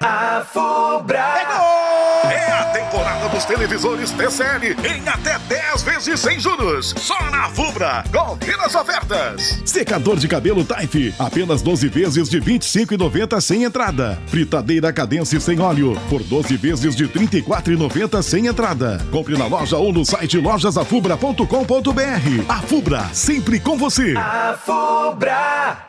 A Fubra. É a temporada dos televisores TCL em até 10 vezes sem juros. Só na Fubra. Confira as ofertas. Secador de cabelo Taif, apenas 12 vezes de 25,90 sem entrada. Fritadeira Cadence sem óleo, por 12 vezes de 34,90 sem entrada. Compre na loja ou no site lojasafubra.com.br. A Fubra, sempre com você. A Fubra.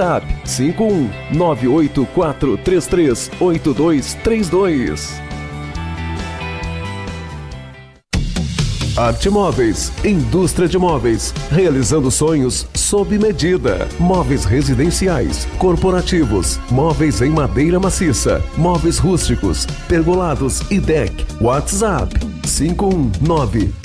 WhatsApp 51984338232. Arte Móveis, indústria de móveis, realizando sonhos sob medida. Móveis residenciais, corporativos, móveis em madeira maciça, móveis rústicos, pergolados e deck. WhatsApp 519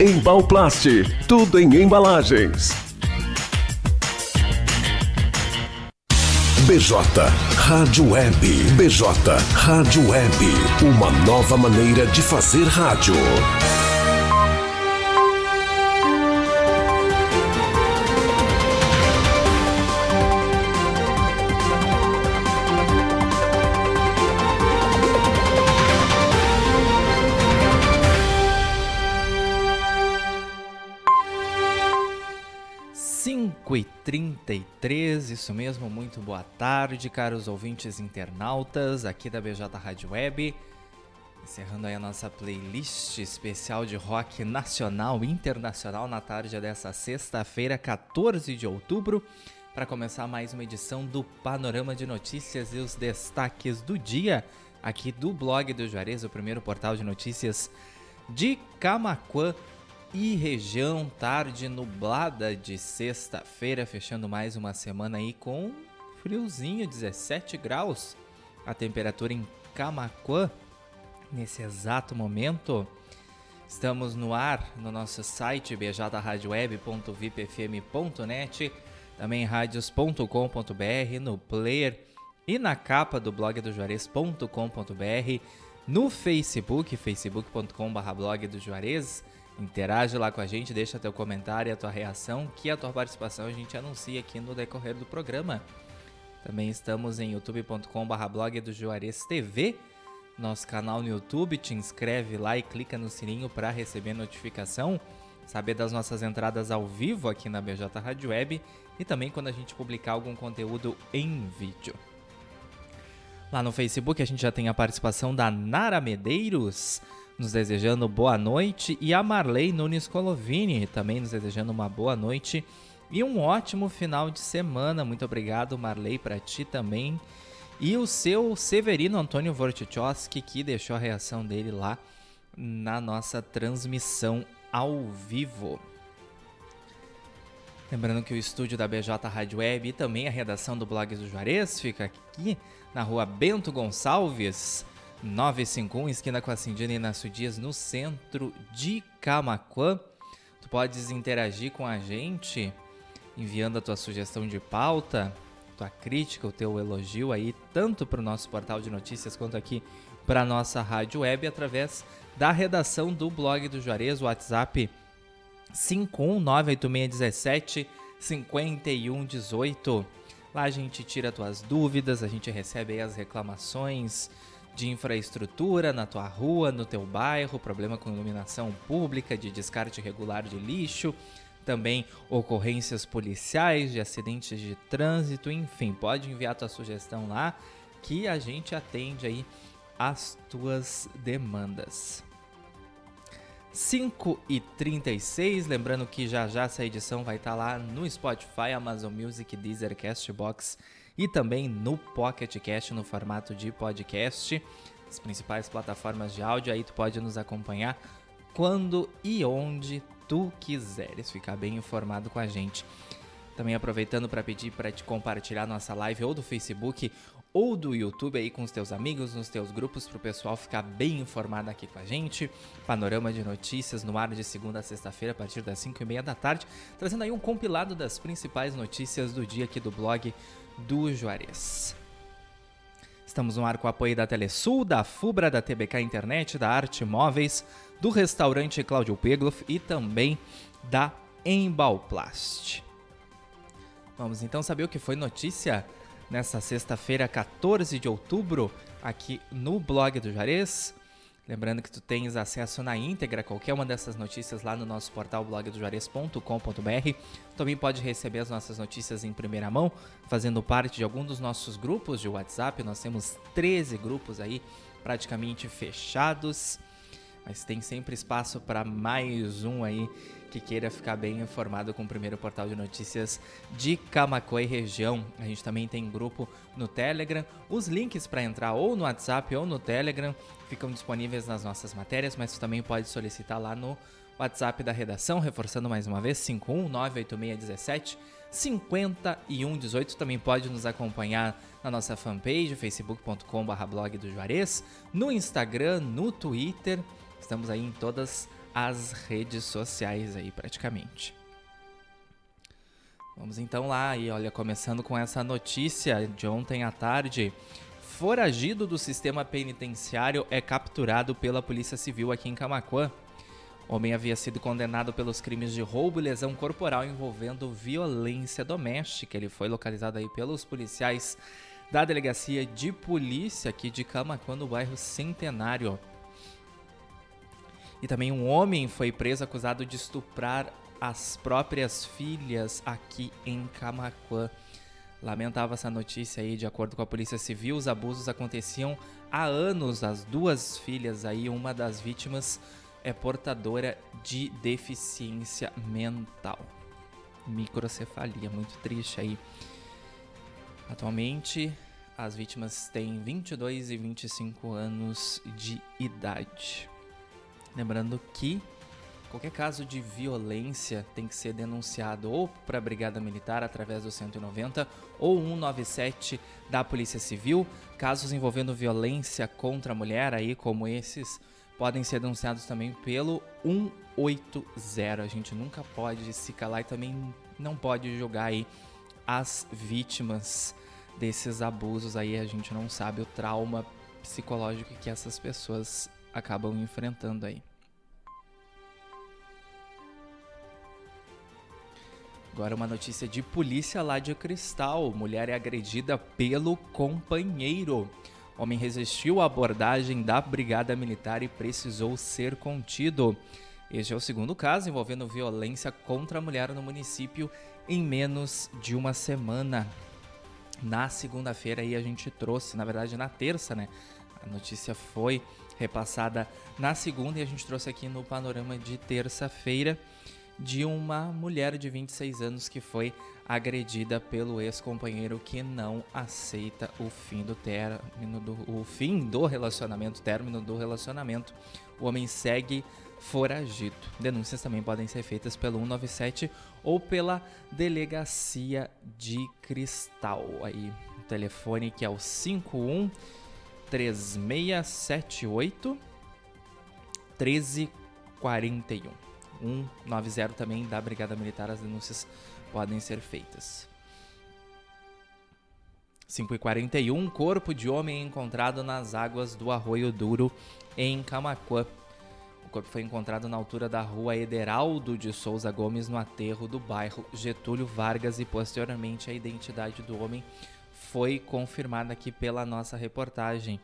Embalplast, tudo em embalagens. BJ Rádio Web. BJ Rádio Web. Uma nova maneira de fazer rádio. 5h33, isso mesmo, muito boa tarde, caros ouvintes internautas aqui da BJ Rádio Web. Encerrando aí a nossa playlist especial de rock nacional e internacional na tarde dessa sexta-feira, 14 de outubro, para começar mais uma edição do Panorama de Notícias e os destaques do dia aqui do blog do Juarez, o primeiro portal de notícias de Camaquã e região, tarde nublada de sexta-feira, fechando mais uma semana aí com friozinho, 17 graus. A temperatura em Camaquã, nesse exato momento. Estamos no ar no nosso site bjradioweb.vipfm.net, também radios.com.br, no player e na capa do blog do Juarez.com.br, no Facebook, facebook.com.br blog do Interage lá com a gente, deixa teu comentário e a tua reação, que a tua participação a gente anuncia aqui no decorrer do programa. Também estamos em youtube.com.br blog do Juarez TV, nosso canal no YouTube, te inscreve lá e clica no sininho para receber notificação, saber das nossas entradas ao vivo aqui na BJ Rádio Web e também quando a gente publicar algum conteúdo em vídeo. Lá no Facebook a gente já tem a participação da Nara Medeiros, nos desejando boa noite, e a Marley Nunes Colovini também nos desejando uma boa noite e um ótimo final de semana. Muito obrigado, Marley, para ti também. E o seu Severino Antônio Vortichowski, que deixou a reação dele lá na nossa transmissão ao vivo. Lembrando que o estúdio da BJ Rádio Web e também a redação do Blog do Juarez fica aqui na rua Bento Gonçalves, 951, esquina com a Cindina Inácio Dias, no centro de Camacuã. Tu podes interagir com a gente enviando a tua sugestão de pauta, tua crítica, o teu elogio aí, tanto para o nosso portal de notícias quanto aqui para a nossa rádio web, através da redação do blog do Juarez, o WhatsApp 5198617 5118. Lá a gente tira tuas dúvidas, a gente recebe as reclamações de infraestrutura na tua rua, no teu bairro, problema com iluminação pública, de descarte irregular de lixo, também ocorrências policiais, de acidentes de trânsito, enfim, pode enviar tua sugestão lá que a gente atende aí as tuas demandas. 5 e 36, lembrando que já já essa edição vai estar tá lá no Spotify, Amazon Music, Deezer, Castbox e também no Pocket Cast no formato de podcast, as principais plataformas de áudio, aí tu pode nos acompanhar quando e onde tu quiseres ficar bem informado com a gente. Também aproveitando para pedir para te compartilhar nossa live ou do Facebook ou do YouTube aí com os teus amigos, nos teus grupos, para o pessoal ficar bem informado aqui com a gente. Panorama de notícias no ar de segunda a sexta-feira, a partir das 5 e meia da tarde, trazendo aí um compilado das principais notícias do dia aqui do blog do Juarez. Estamos no ar com o apoio da Telesul, da Fubra, da TBK Internet, da Arte Móveis, do restaurante Cláudio Pegloff e também da Embalplast. Vamos então saber o que foi notícia nessa sexta-feira, 14 de outubro, aqui no blog do Juarez. Lembrando que tu tens acesso na íntegra a qualquer uma dessas notícias lá no nosso portal blogdojuarez.com.br. Também pode receber as nossas notícias em primeira mão, fazendo parte de algum dos nossos grupos de WhatsApp. Nós temos 13 grupos aí praticamente fechados, mas tem sempre espaço para mais um aí que queira ficar bem informado com o primeiro portal de notícias de Camacuã e região. A gente também tem grupo no Telegram. Os links para entrar ou no WhatsApp ou no Telegram ficam disponíveis nas nossas matérias, mas você também pode solicitar lá no WhatsApp da redação, reforçando mais uma vez, 5198617 5118. Também pode nos acompanhar na nossa fanpage, facebook.com.br blog do Juarez, no Instagram, no Twitter. Estamos aí em todas as redes sociais aí praticamente. Vamos então lá e olha, começando com essa notícia de ontem à tarde. Foragido do sistema penitenciário é capturado pela Polícia Civil aqui em Camacuã. Homem havia sido condenado pelos crimes de roubo e lesão corporal envolvendo violência doméstica. Ele foi localizado aí pelos policiais da Delegacia de Polícia aqui de Camacuã, no bairro Centenário. E também um homem foi preso acusado de estuprar as próprias filhas aqui em Camacuã. Lamentava essa notícia aí, de acordo com a Polícia Civil, os abusos aconteciam há anos. As duas filhas aí, uma das vítimas é portadora de deficiência mental. Microcefalia, muito triste aí. Atualmente, as vítimas têm 22 e 25 anos de idade. Lembrando que qualquer caso de violência tem que ser denunciado ou para a Brigada Militar através do 190 ou 197 da Polícia Civil. Casos envolvendo violência contra a mulher, aí como esses, podem ser denunciados também pelo 180. A gente nunca pode se calar e também não pode jogar aí as vítimas desses abusos aí. A gente não sabe o trauma psicológico que essas pessoas acabam enfrentando aí. Agora uma notícia de polícia lá de Cristal. Mulher é agredida pelo companheiro. Homem resistiu à abordagem da brigada militar e precisou ser contido. Este é o segundo caso envolvendo violência contra a mulher no município em menos de uma semana. Na segunda-feira aí a gente trouxe, na verdade na terça, né? A notícia foi repassada na segunda e a gente trouxe aqui no panorama de terça-feira de uma mulher de 26 anos que foi agredida pelo ex-companheiro que não aceita o fim do término do o fim do relacionamento, término do relacionamento. O homem segue foragido. Denúncias também podem ser feitas pelo 197 ou pela delegacia de Cristal. Aí, o telefone que é o 51 3678 1341. 190 também da Brigada Militar, as denúncias podem ser feitas. 5h41, corpo de homem encontrado nas águas do Arroio Duro, em Camacuã. O corpo foi encontrado na altura da rua Ederaldo de Souza Gomes, no aterro do bairro Getúlio Vargas, e posteriormente a identidade do homem foi confirmada aqui pela nossa reportagem.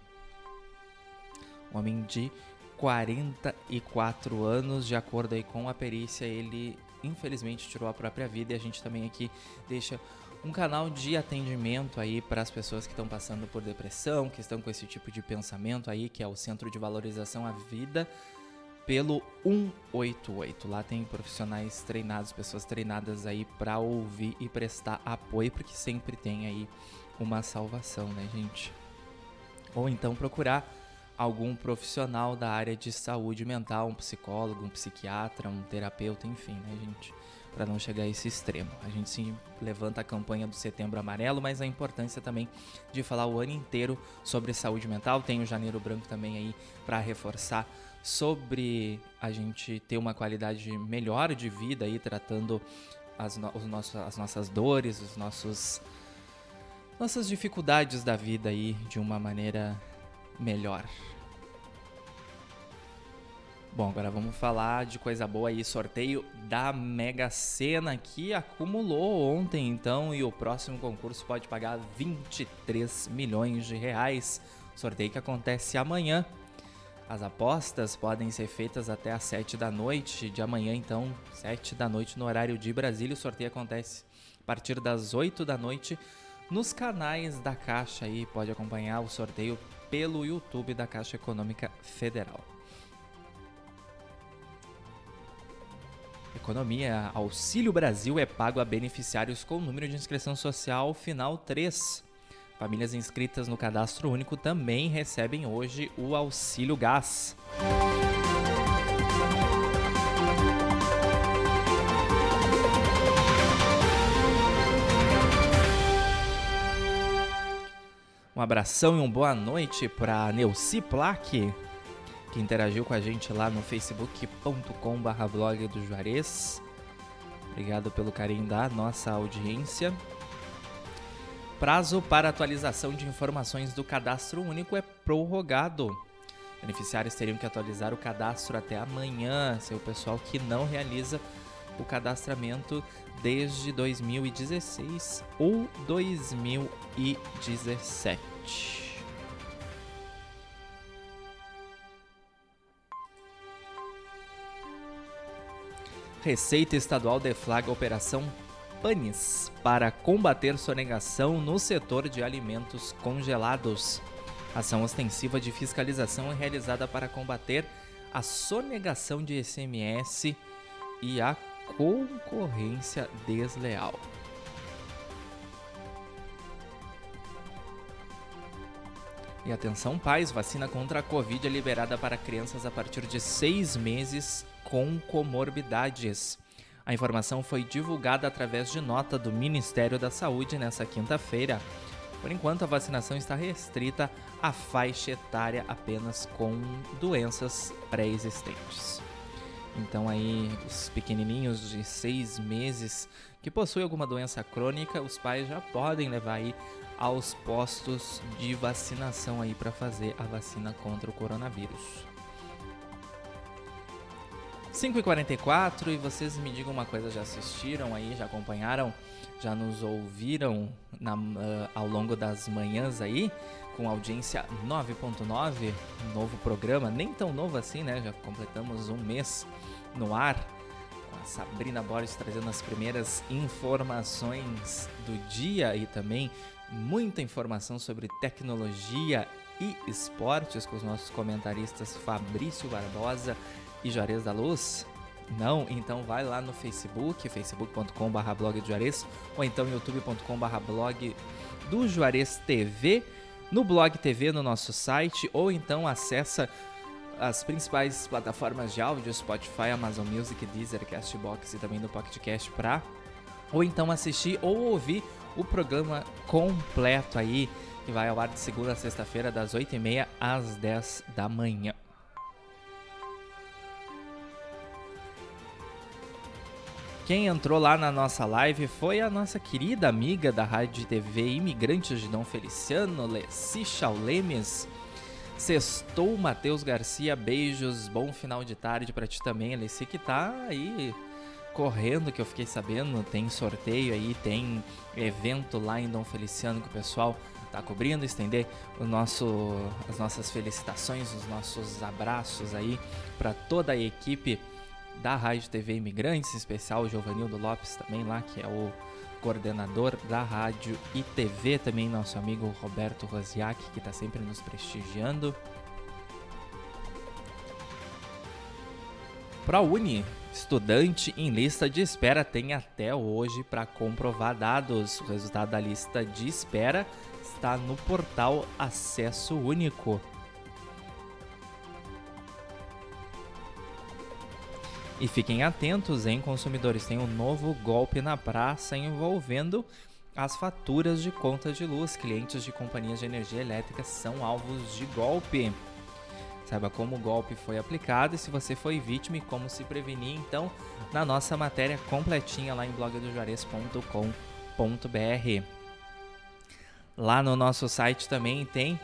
Homem de 44 anos, de acordo aí com a perícia, ele infelizmente tirou a própria vida e a gente também aqui deixa um canal de atendimento aí para as pessoas que estão passando por depressão, que estão com esse tipo de pensamento aí, que é o Centro de Valorização à Vida, pelo 188. Lá tem profissionais treinados, pessoas treinadas aí para ouvir e prestar apoio, porque sempre tem aí uma salvação, né, gente? Ou então procurar algum profissional da área de saúde mental, um psicólogo, um psiquiatra, um terapeuta, enfim, né, gente? Para não chegar a esse extremo. A gente sim levanta a campanha do Setembro Amarelo, mas a importância também de falar o ano inteiro sobre saúde mental. Tem o Janeiro Branco também aí para reforçar sobre a gente ter uma qualidade melhor de vida aí, tratando as, no os as nossas dores, os nossos nossas dificuldades da vida aí de uma maneira melhor. Bom, agora vamos falar de coisa boa aí, sorteio da Mega Sena que acumulou ontem então e o próximo concurso pode pagar 23 milhões de reais. Sorteio que acontece amanhã. As apostas podem ser feitas até às 7 da noite de amanhã, então, 7 da noite no horário de Brasília. O sorteio acontece a partir das 8 da noite nos canais da Caixa aí. Pode acompanhar o sorteio pelo YouTube da Caixa Econômica Federal. Economia, Auxílio Brasil é pago a beneficiários com número de inscrição social final 3. Famílias inscritas no cadastro único também recebem hoje o Auxílio Gás. Um abração e uma boa noite para Neuci Plaque, que interagiu com a gente lá no facebook.com.br blog do Juarez. Obrigado pelo carinho da nossa audiência. Prazo para atualização de informações do cadastro único é prorrogado. Beneficiários teriam que atualizar o cadastro até amanhã, se o pessoal que não realiza o cadastramento desde 2016 ou 2017. Receita Estadual deflaga a Operação Panis para combater sonegação no setor de alimentos congelados. Ação ostensiva de fiscalização é realizada para combater a sonegação de SMS e a concorrência desleal. E atenção, pais: vacina contra a Covid é liberada para crianças a partir de seis meses com comorbidades. A informação foi divulgada através de nota do Ministério da Saúde nesta quinta-feira. Por enquanto, a vacinação está restrita à faixa etária apenas com doenças pré-existentes. Então aí os pequenininhos de seis meses que possuem alguma doença crônica, os pais já podem levar aí aos postos de vacinação aí para fazer a vacina contra o coronavírus. 5h44 e vocês me digam uma coisa, já assistiram aí, já acompanharam, já nos ouviram na, uh, ao longo das manhãs aí, com audiência 9.9, novo programa, nem tão novo assim, né? Já completamos um mês no ar, com a Sabrina Borges trazendo as primeiras informações do dia e também muita informação sobre tecnologia e esportes com os nossos comentaristas Fabrício Barbosa e Juarez da Luz? Não? Então vai lá no Facebook, facebook.com.br blog do Juarez, ou então youtube.com.br blog do Juarez TV, no Blog TV no nosso site, ou então acessa as principais plataformas de áudio, Spotify, Amazon Music, Deezer, Castbox e também no Pocket Cast para ou então assistir ou ouvir o programa completo aí, que vai ao ar de segunda a sexta-feira, das 8h30 às 10 da manhã. Quem entrou lá na nossa live foi a nossa querida amiga da Rádio TV Imigrantes de Dom Feliciano, Leci Chaulemes. Sextou Matheus Garcia, beijos, bom final de tarde para ti também, Leci, que tá aí correndo, que eu fiquei sabendo, tem sorteio aí, tem evento lá em Dom Feliciano que o pessoal tá cobrindo, estender o nosso, as nossas felicitações, os nossos abraços aí para toda a equipe da Rádio TV Imigrantes, em especial o Giovanildo Lopes também lá, que é o coordenador da rádio e TV, também nosso amigo Roberto Rosiak, que está sempre nos prestigiando. ProUni, estudante em lista de espera, tem até hoje para comprovar dados. O resultado da lista de espera está no portal Acesso Único. E fiquem atentos, hein, consumidores, tem um novo golpe na praça envolvendo as faturas de conta de luz. Clientes de companhias de energia elétrica são alvos de golpe. Saiba como o golpe foi aplicado e se você foi vítima e como se prevenir, então, na nossa matéria completinha lá em blogdojuarez.com.br. Lá no nosso site também tem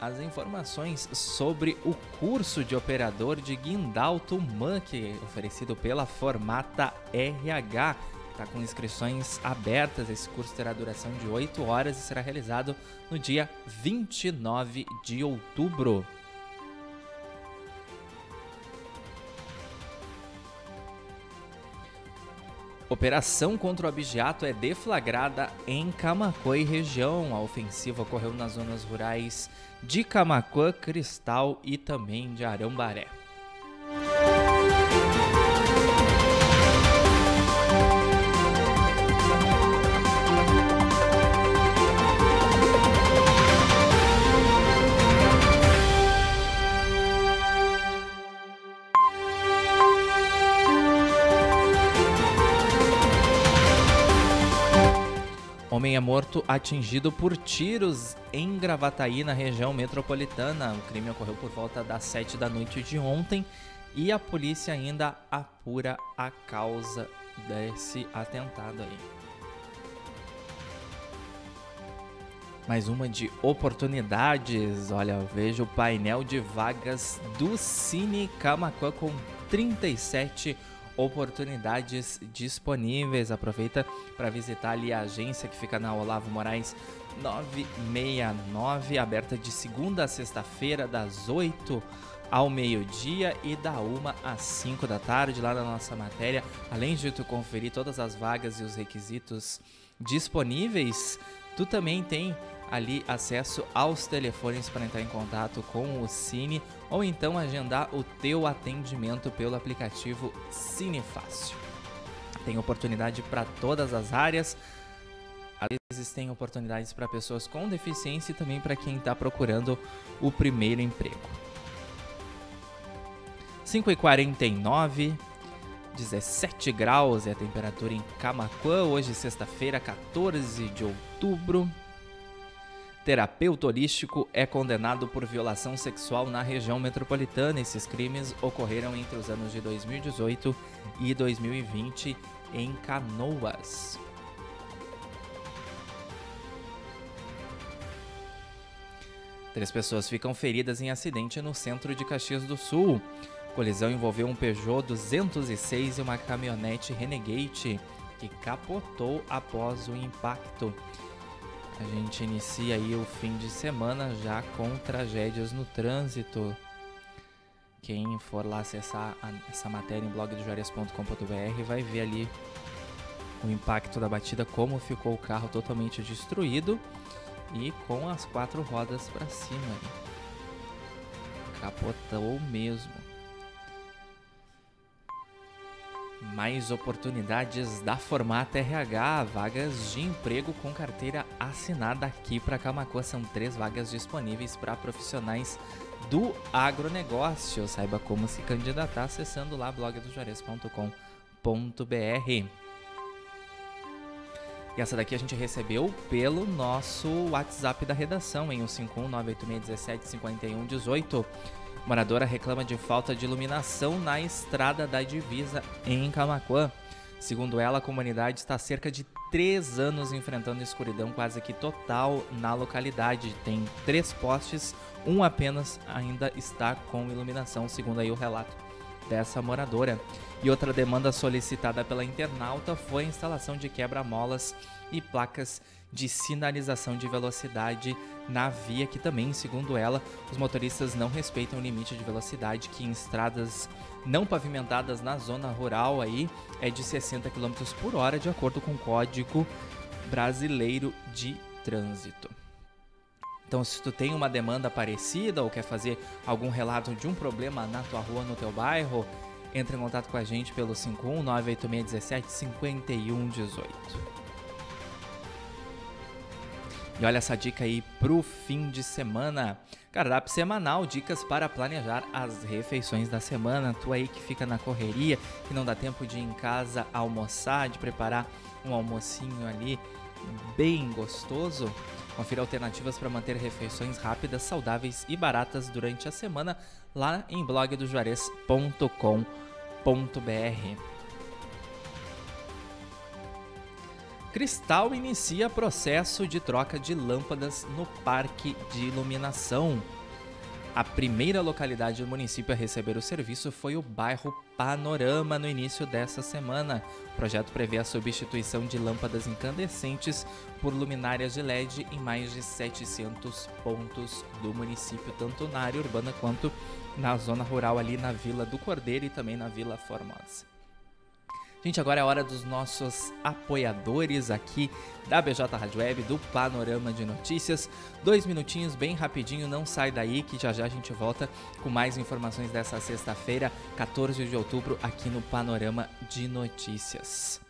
as informações sobre o curso de operador de Guindalto Monkey, oferecido pela Formata RH. Está com inscrições abertas. Esse curso terá duração de 8 horas e será realizado no dia 29 de outubro. Operação contra o abigeato é deflagrada em Camacuã e região. A ofensiva ocorreu nas zonas rurais de Camacuã, Cristal e também de Arambaré. Homem é morto atingido por tiros em Gravataí, na região metropolitana. O crime ocorreu por volta das 7 da noite de ontem e a polícia ainda apura a causa desse atentado aí. Mais uma de oportunidades. Olha, vejo o painel de vagas do Cine Camacuã com 37 oportunidades oportunidades disponíveis. Aproveita para visitar ali a agência que fica na Olavo Moraes 969, aberta de segunda a sexta-feira, das 8 ao meio-dia e da 1 às 5 da tarde, lá na nossa matéria. Além de tu conferir todas as vagas e os requisitos disponíveis, tu também tem ali acesso aos telefones para entrar em contato com o Cine ou então agendar o teu atendimento pelo aplicativo Cine Fácil. Tem oportunidade para todas as áreas. Às vezes tem oportunidades para pessoas com deficiência e também para quem está procurando o primeiro emprego. 5h49, 17 graus é a temperatura em Camacuã, hoje sexta-feira, 14 de outubro. Terapeuta holístico é condenado por violação sexual na região metropolitana. Esses crimes ocorreram entre os anos de 2018 e 2020 em Canoas. Três pessoas ficam feridas em acidente no centro de Caxias do Sul. A colisão envolveu um Peugeot 206 e uma caminhonete Renegade que capotou após o impacto. A gente inicia aí o fim de semana já com tragédias no trânsito. Quem for lá acessar a, essa matéria em blogdojuarez.com.br vai ver ali o impacto da batida, como ficou o carro totalmente destruído e com as quatro rodas para cima. Capotou mesmo. Mais oportunidades da Formata RH, vagas de emprego com carteira assinada aqui para Camacuã. São três vagas disponíveis para profissionais do agronegócio. Saiba como se candidatar acessando lá blogdojuarez.com.br. E essa daqui a gente recebeu pelo nosso WhatsApp da redação, em 51986175118. Moradora reclama de falta de iluminação na estrada da divisa em Camacuã. Segundo ela, a comunidade está há cerca de três anos enfrentando escuridão quase que total na localidade. Tem três postes, um apenas ainda está com iluminação, segundo aí o relato dessa moradora. E outra demanda solicitada pela internauta foi a instalação de quebra-molas e placas de sinalização de velocidade na via, que também, segundo ela, os motoristas não respeitam o limite de velocidade que em estradas não pavimentadas na zona rural aí é de 60 km por hora, de acordo com o Código Brasileiro de Trânsito. Então, se tu tem uma demanda parecida ou quer fazer algum relato de um problema na tua rua, no teu bairro, entre em contato com a gente pelo 51986175118. E olha essa dica aí pro fim de semana. Cardápio semanal, dicas para planejar as refeições da semana. Tu aí que fica na correria, que não dá tempo de ir em casa almoçar, de preparar um almocinho ali bem gostoso. Confira alternativas para manter refeições rápidas, saudáveis e baratas durante a semana lá em blogdojuarez.com.br. Cristal inicia processo de troca de lâmpadas no parque de iluminação. A primeira localidade do município a receber o serviço foi o bairro Panorama no início dessa semana. O projeto prevê a substituição de lâmpadas incandescentes por luminárias de LED em mais de 700 pontos do município, tanto na área urbana quanto na zona rural ali na Vila do Cordeiro e também na Vila Formosa. Gente, agora é a hora dos nossos apoiadores aqui da BJ Rádio Web, do Panorama de Notícias. Dois minutinhos, bem rapidinho, não sai daí que já já a gente volta com mais informações dessa sexta-feira, 14 de outubro, aqui no Panorama de Notícias.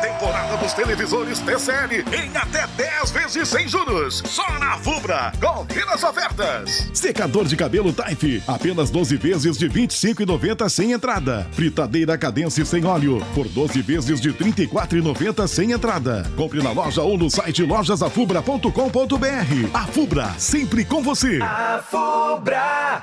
Temporada dos televisores TCL em até 10 vezes sem juros. Só na Fubra. Confira as ofertas. Secador de cabelo Taif, apenas 12 vezes de 25,90 sem entrada. Fritadeira Cadence sem óleo, por 12 vezes de 34,90 sem entrada. Compre na loja ou no site lojasafubra.com.br. A Fubra, sempre com você. A Fubra.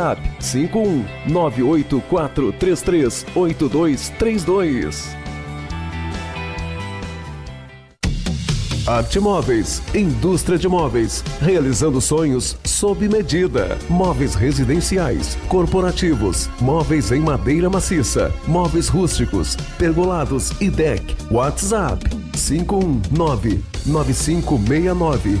WhatsApp 51 98433 8232. Arte Móveis, indústria de móveis, realizando sonhos sob medida. Móveis residenciais, corporativos, móveis em madeira maciça, móveis rústicos, pergolados e deck. WhatsApp 519 9569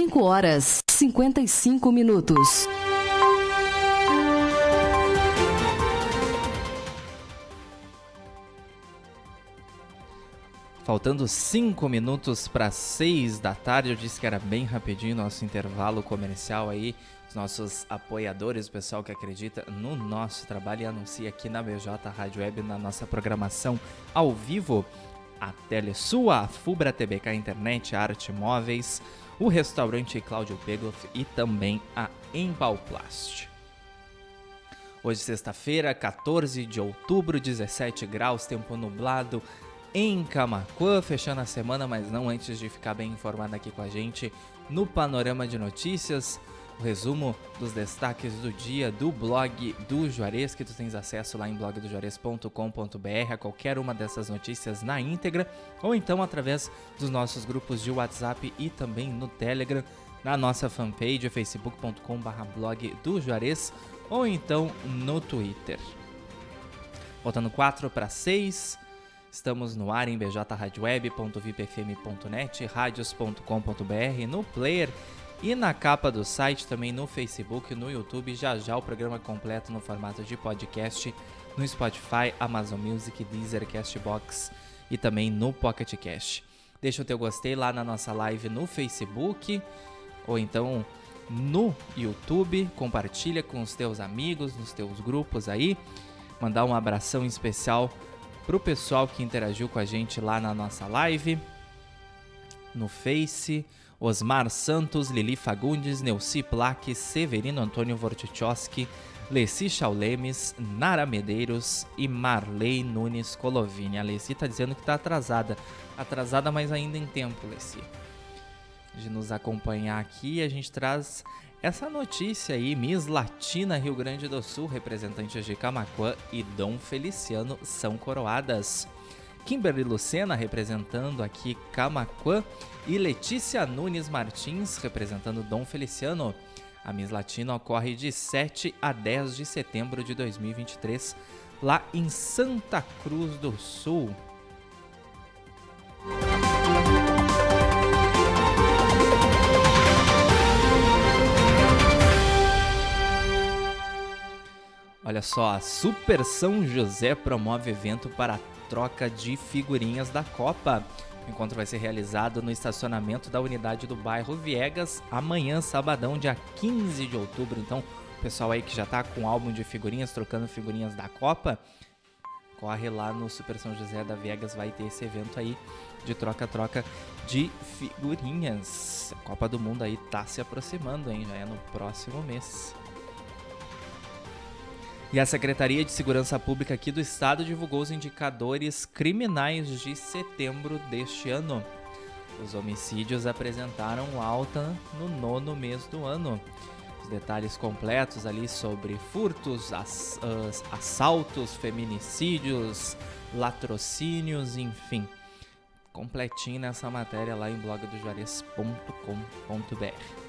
5 horas 55 minutos. Faltando 5 minutos para 6 da tarde, eu disse que era bem rapidinho nosso intervalo comercial aí. Os nossos apoiadores, o pessoal que acredita no nosso trabalho e anuncia aqui na BJ Rádio Web, na nossa programação ao vivo, a Telesul, a Fubra TBK Internet, a Arte Móveis, o restaurante Cláudio Pegloff e também a Embalplast. Hoje, sexta-feira, 14 de outubro, 17 graus, tempo nublado em Camacuã, fechando a semana, mas não antes de ficar bem informado aqui com a gente no Panorama de Notícias o resumo dos destaques do dia do blog do Juarez, que tu tens acesso lá em blogdojuarez.com.br a qualquer uma dessas notícias na íntegra, ou então através dos nossos grupos de WhatsApp e também no Telegram, na nossa fanpage facebook.com.br blog do Juarez, ou então no Twitter. Voltando 4 para 6, Estamos no ar em bjradioweb.vipfm.net, radios.com.br, no player e na capa do site, também no Facebook, no YouTube, já já o programa completo no formato de podcast, no Spotify, Amazon Music, Deezer, Castbox e também no Pocket Cast. Deixa o teu gostei lá na nossa live no Facebook ou então no YouTube, compartilha com os teus amigos, nos teus grupos aí. Mandar um abração especial pro pessoal que interagiu com a gente lá na nossa live no Face, Osmar Santos, Lili Fagundes, Neuci Plaque, Severino Antônio Vortichowski, Leci Chaulemes, Nara Medeiros e Marley Nunes Colovini. A Leci tá dizendo que tá atrasada. Atrasada, mas ainda em tempo, Leci. De nos acompanhar aqui, a gente traz essa notícia aí. Miss Latina Rio Grande do Sul, representantes de Camacuã e Dom Feliciano são coroadas. Kimberly Lucena representando aqui Camacuã e Letícia Nunes Martins representando Dom Feliciano. A Miss Latino ocorre de 7 a 10 de setembro de 2023 lá em Santa Cruz do Sul. Olha só, a Super São José promove evento para troca de figurinhas da Copa. O encontro vai ser realizado no estacionamento da unidade do bairro Viegas amanhã, sabadão, dia 15 de outubro. Então, pessoal aí que já tá com álbum de figurinhas, trocando figurinhas da Copa, corre lá no Super São José da Viegas, vai ter esse evento aí de troca-troca de figurinhas. A Copa do Mundo aí tá se aproximando, hein? Já é no próximo mês. E a Secretaria de Segurança Pública aqui do Estado divulgou os indicadores criminais de setembro deste ano. Os homicídios apresentaram alta no nono mês do ano. Os detalhes completos ali sobre furtos, ass assaltos, feminicídios, latrocínios, enfim. Completinho nessa matéria lá em blogdojuarez.com.br.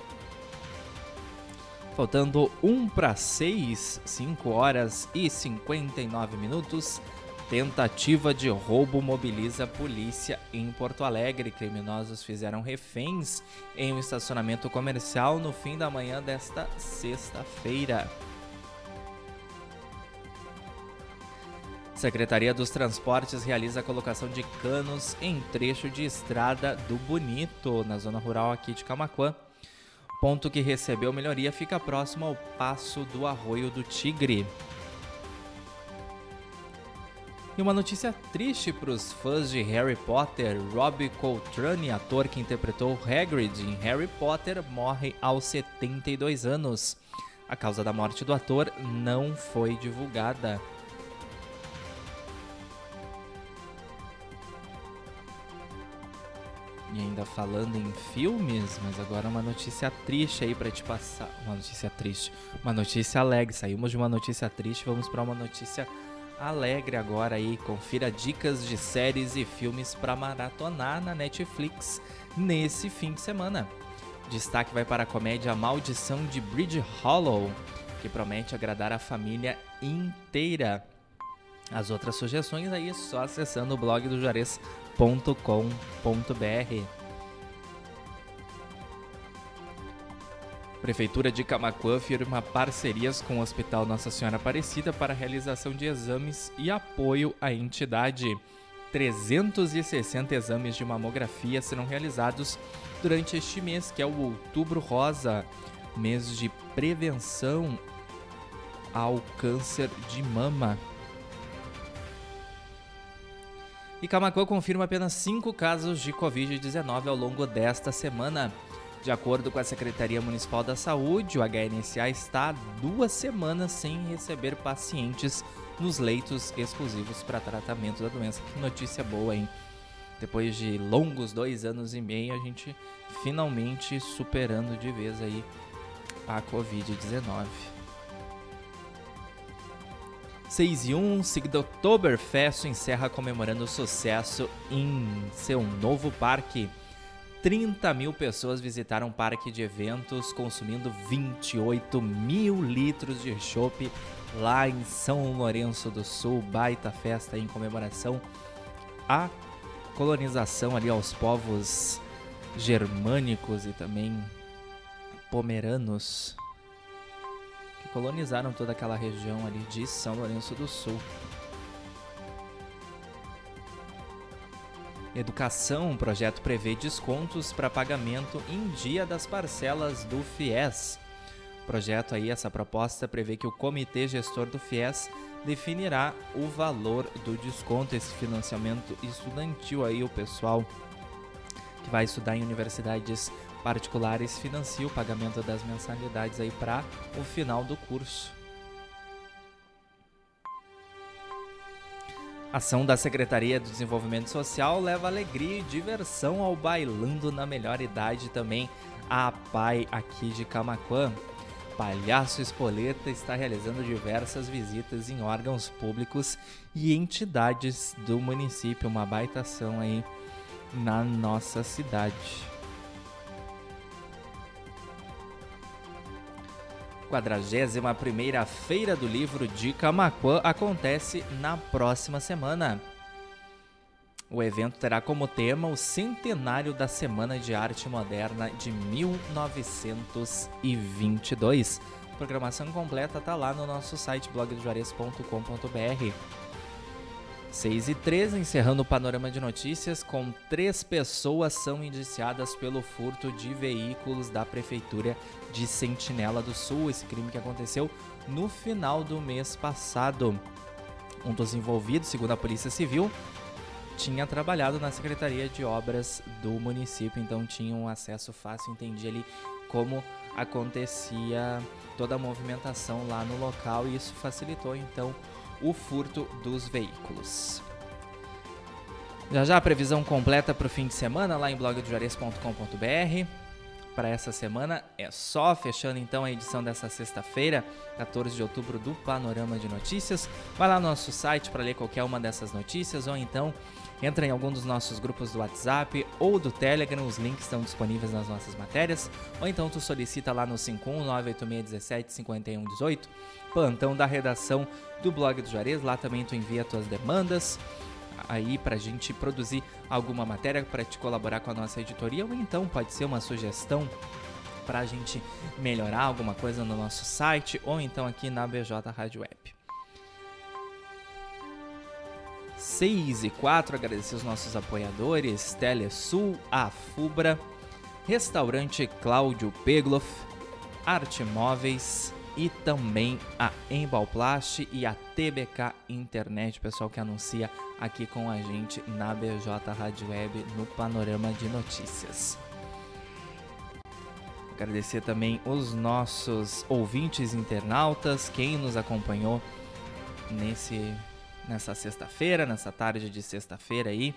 Faltando 1 para 6, 5 horas e 59 minutos. Tentativa de roubo mobiliza a polícia em Porto Alegre. Criminosos fizeram reféns em um estacionamento comercial no fim da manhã desta sexta-feira. Secretaria dos Transportes realiza a colocação de canos em trecho de estrada do Bonito, na zona rural aqui de Camaquã. Ponto que recebeu melhoria fica próximo ao passo do Arroio do Tigre. E uma notícia triste para os fãs de Harry Potter: Robbie Coltrane, ator que interpretou Hagrid em Harry Potter, morre aos 72 anos. A causa da morte do ator não foi divulgada. E ainda falando em filmes, mas agora uma notícia triste aí para te passar. Uma notícia triste, uma notícia alegre. Saímos de uma notícia triste, vamos para uma notícia alegre agora aí. Confira dicas de séries e filmes para maratonar na Netflix nesse fim de semana. Destaque vai para a comédia Maldição de Bridge Hollow, que promete agradar a família inteira. As outras sugestões aí só acessando o blog do Juarez.com.br. Prefeitura de Camacuã firma parcerias com o Hospital Nossa Senhora Aparecida para realização de exames e apoio à entidade. 360 exames de mamografia serão realizados durante este mês, que é o Outubro Rosa, mês de prevenção ao câncer de mama. E Camacuã confirma apenas 5 casos de Covid-19 ao longo desta semana. De acordo com a Secretaria Municipal da Saúde, o HNSA está há duas semanas sem receber pacientes nos leitos exclusivos para tratamento da doença. Que notícia boa, hein? Depois de longos dois anos e meio, a gente finalmente superando de vez aí a Covid-19. 6 e 1, seguido Oktoberfest encerra comemorando o sucesso em seu novo parque. 30 mil pessoas visitaram o parque de eventos, consumindo 28 mil litros de chopp lá em São Lourenço do Sul. Baita festa em comemoração à colonização ali aos povos germânicos e também pomeranos colonizaram toda aquela região ali de São Lourenço do Sul. Educação, o projeto prevê descontos para pagamento em dia das parcelas do FIES. O projeto aí, essa proposta prevê que o comitê gestor do FIES definirá o valor do desconto, esse financiamento estudantil aí, o pessoal que vai estudar em universidades particulares financia o pagamento das mensalidades aí para o final do curso. Ação da Secretaria do Desenvolvimento Social leva alegria e diversão ao Bailando na Melhor Idade também a PAI aqui de Camaquã. Palhaço Espoleta está realizando diversas visitas em órgãos públicos e entidades do município, uma baita ação aí na nossa cidade. 41ª Feira do Livro de Camaquã acontece na próxima semana. O evento terá como tema o centenário da Semana de Arte Moderna de 1922. A programação completa está lá no nosso site blogdojuarez.com.br. 6 e 13, encerrando o panorama de notícias, com três pessoas são indiciadas pelo furto de veículos da Prefeitura de Sentinela do Sul. Esse crime que aconteceu no final do mês passado. Um dos envolvidos, segundo a Polícia Civil, tinha trabalhado na Secretaria de Obras do município, então tinha um acesso fácil, entendia ali como acontecia toda a movimentação lá no local e isso facilitou então o furto dos veículos. Já já a previsão completa para o fim de semana lá em blogdojuarez.com.br. Para essa semana é só, fechando então a edição dessa sexta-feira, 14 de outubro, do Panorama de Notícias. Vai lá no nosso site para ler qualquer uma dessas notícias ou então entra em algum dos nossos grupos do WhatsApp ou do Telegram, os links estão disponíveis nas nossas matérias, ou então tu solicita lá no 51986175118 plantão da redação do blog do Juarez. Lá também tu envia tuas demandas aí para a gente produzir alguma matéria para te colaborar com a nossa editoria ou então pode ser uma sugestão para a gente melhorar alguma coisa no nosso site ou então aqui na BJ Rádio Web. 6 e 4, agradecer os nossos apoiadores, Telesul, a Fubra, Restaurante Cláudio Pegloff, Arte Móveis, e também a Embalplast e a TBK Internet, pessoal que anuncia aqui com a gente na BJ Rádio Web no Panorama de Notícias. Agradecer também os nossos ouvintes internautas, quem nos acompanhou nesse nessa sexta-feira, nessa tarde de sexta-feira aí,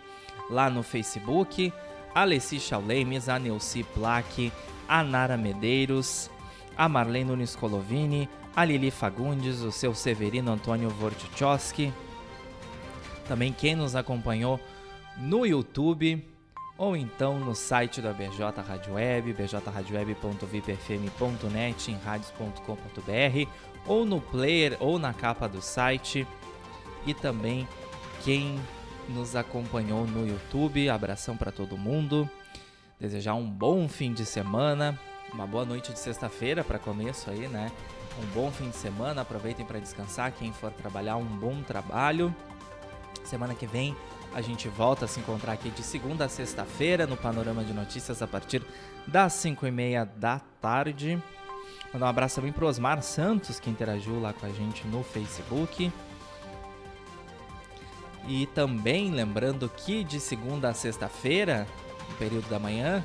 lá no Facebook. Alessi Chaulemes, a Neuci Plaque, a Nara Medeiros, a Marlene Nunes Colovini, a Lili Fagundes, o seu Severino Antônio Vortichowski, também quem nos acompanhou no YouTube ou então no site da BJ Rádio Web, bjradioweb.vipfm.net, em radios.com.br, ou no player ou na capa do site, e também quem nos acompanhou no YouTube. Abração para todo mundo. Desejar um bom fim de semana, uma boa noite de sexta-feira para começo aí, né? Um bom fim de semana, aproveitem para descansar. Quem for trabalhar, um bom trabalho. Semana que vem a gente volta a se encontrar aqui de segunda a sexta-feira no Panorama de Notícias a partir das 5 e meia da tarde. Mandar um abraço também para Osmar Santos, que interagiu lá com a gente no Facebook. E também lembrando que de segunda a sexta-feira, no período da manhã,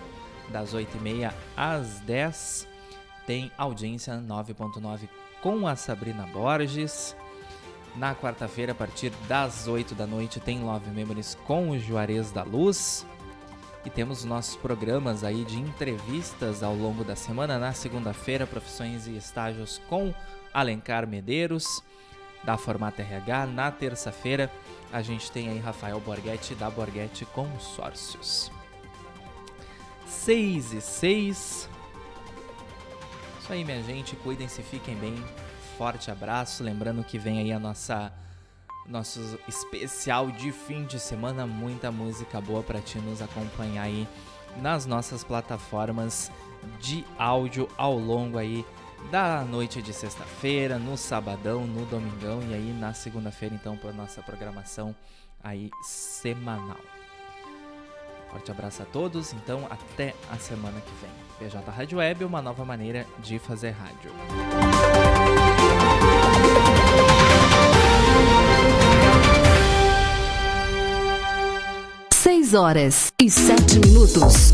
das 8h30 às 10 tem audiência 9.9 com a Sabrina Borges. Na quarta-feira, a partir das 8 da noite, tem Love Memories com o Juarez da Luz. E temos nossos programas aí de entrevistas ao longo da semana. Na segunda-feira, profissões e estágios com Alencar Medeiros, da Formata RH. Na terça-feira, a gente tem aí Rafael Borghetti, da Borghetti Consórcios. 6 e 6. Isso aí, minha gente. Cuidem-se, fiquem bem forte abraço. Lembrando que vem aí a nossa nosso especial de fim de semana, muita música boa para ti nos acompanhar aí nas nossas plataformas de áudio ao longo aí da noite de sexta-feira, no sabadão, no domingão e aí na segunda-feira então para nossa programação aí semanal. Forte abraço a todos, então até a semana que vem. PJ Rádio Web, uma nova maneira de fazer rádio. Seis horas e sete minutos.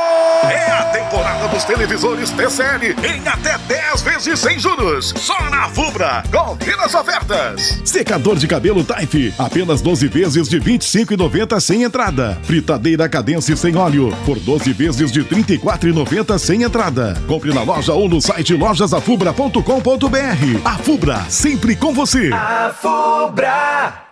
É a temporada dos televisores TCL em até 10 vezes sem juros. Só na Fubra. Confira as ofertas. Secador de cabelo Taif, apenas 12 vezes de 25,90 sem entrada. Fritadeira Cadence sem óleo, por 12 vezes de 34,90 sem entrada. Compre na loja ou no site lojasafubra.com.br. A Fubra, sempre com você. A Fubra.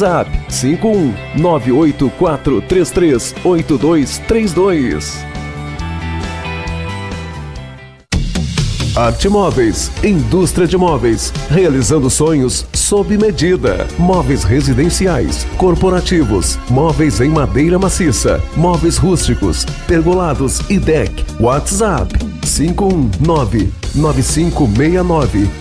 WhatsApp 51 98433 8232. Arte Móveis, indústria de móveis, realizando sonhos sob medida. Móveis residenciais, corporativos, móveis em madeira maciça, móveis rústicos, pergolados e deck. WhatsApp 519 9569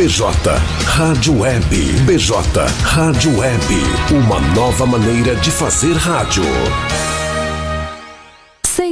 BJ Rádio Web. BJ Rádio Web. Uma nova maneira de fazer rádio.